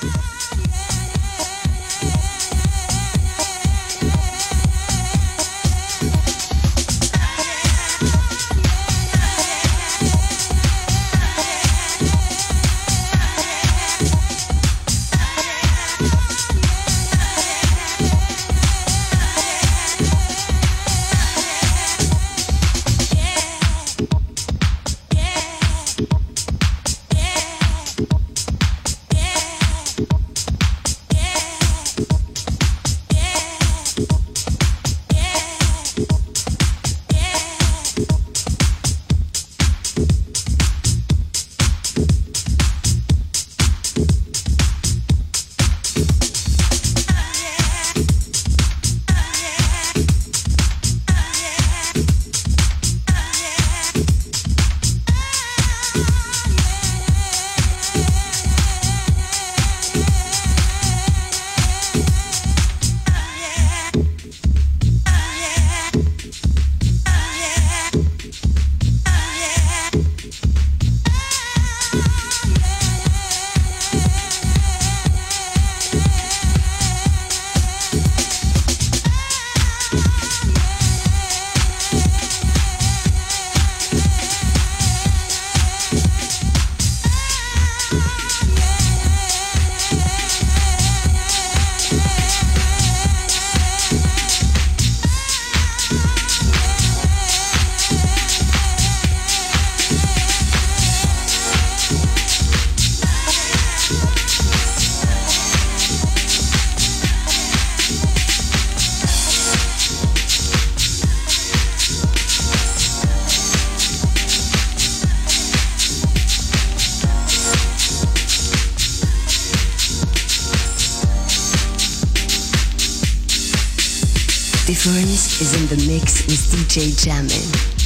Peace. Is in the mix with DJ Djaimin.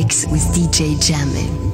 Mix with DJ Djaimin.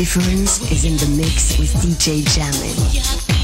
Difference is in the mix with DJ Djaimin.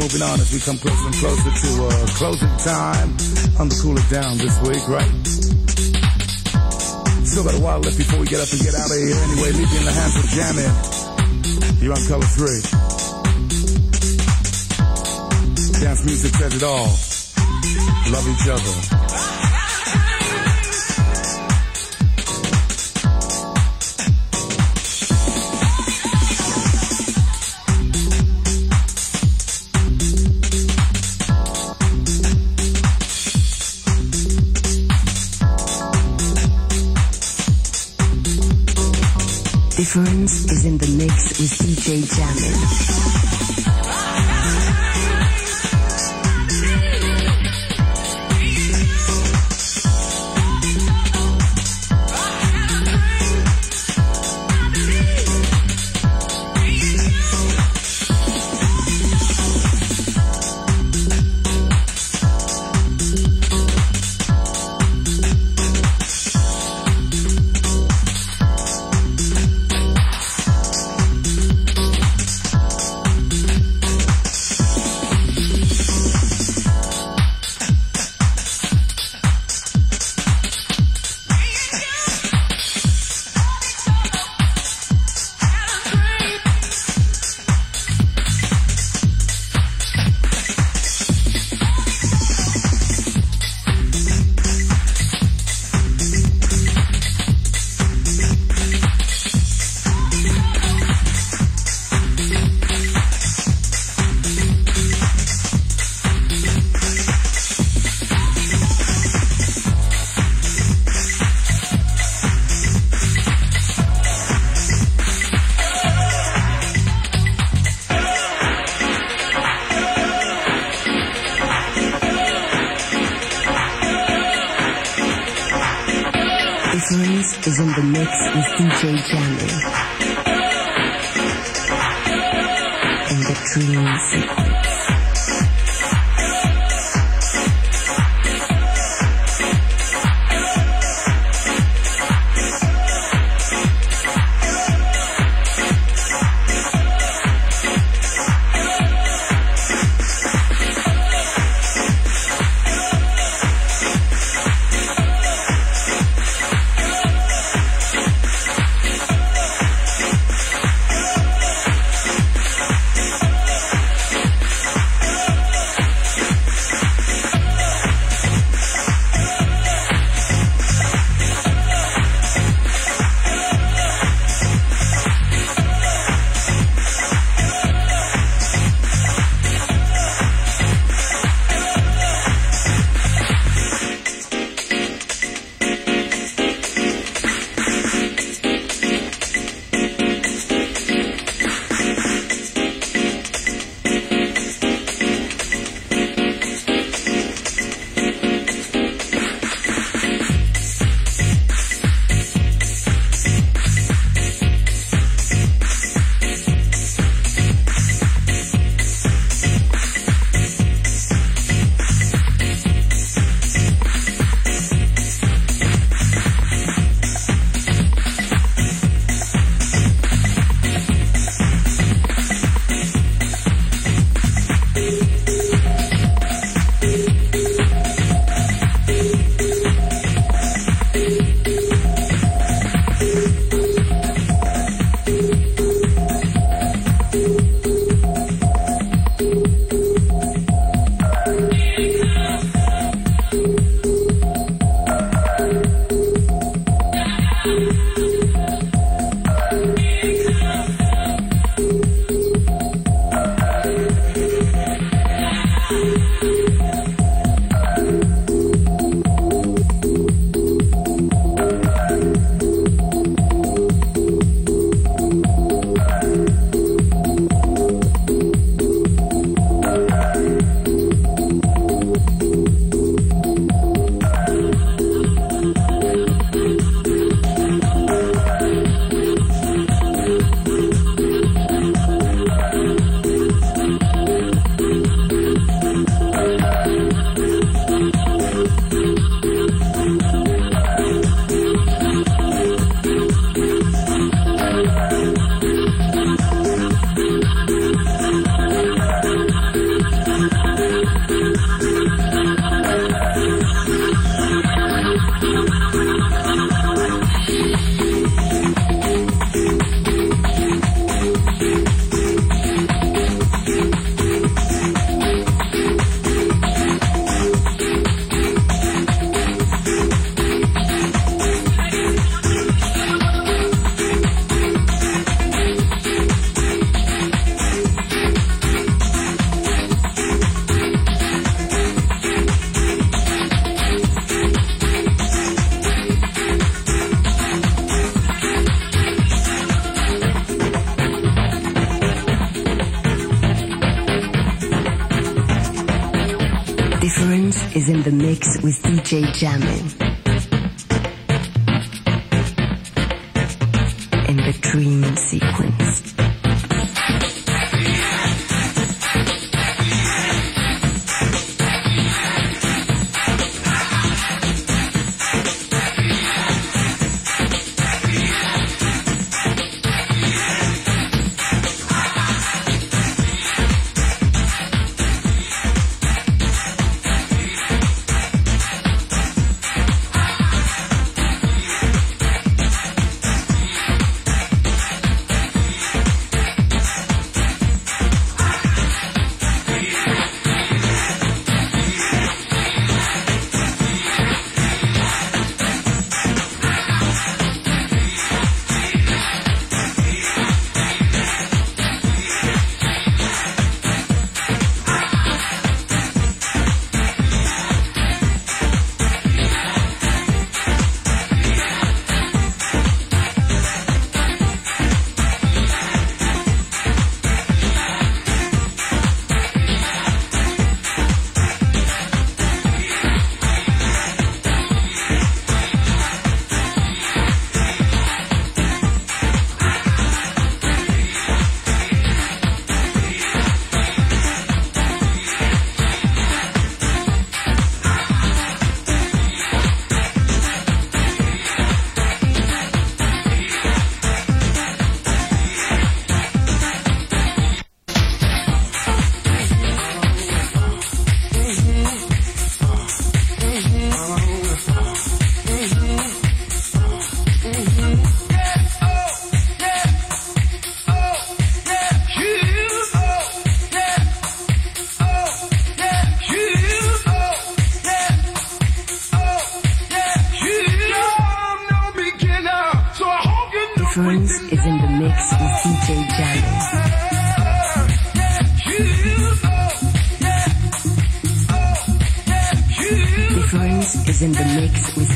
Moving on as we come closer and closer to uh, closing time on the Cool It Down this week, right? Still got a while left before we get up and get out of here. Anyway, leave you in the hands of Djaimin. You're on Couleur3. Dance music says it all. Love each other. Difference is in the mix with DJ Djaimin.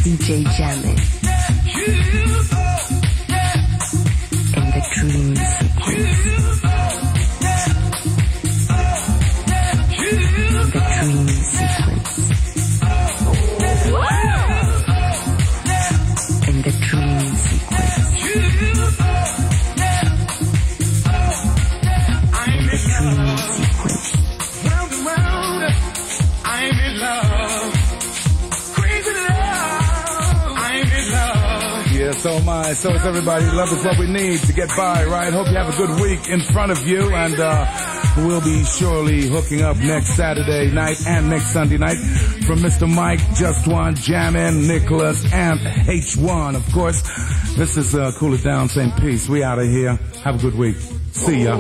DJ Djaimin. In the dream so am I. So is everybody. Love is what we need to get by, right? Hope you have a good week in front of you and, uh, we'll be surely hooking up next Saturday night and next Sunday night from Mr. Mike, Just One, Djaimin, Nicholas, and H1, of course. This is, uh, Cool It Down, St. Peace. We out of here. Have a good week. See ya.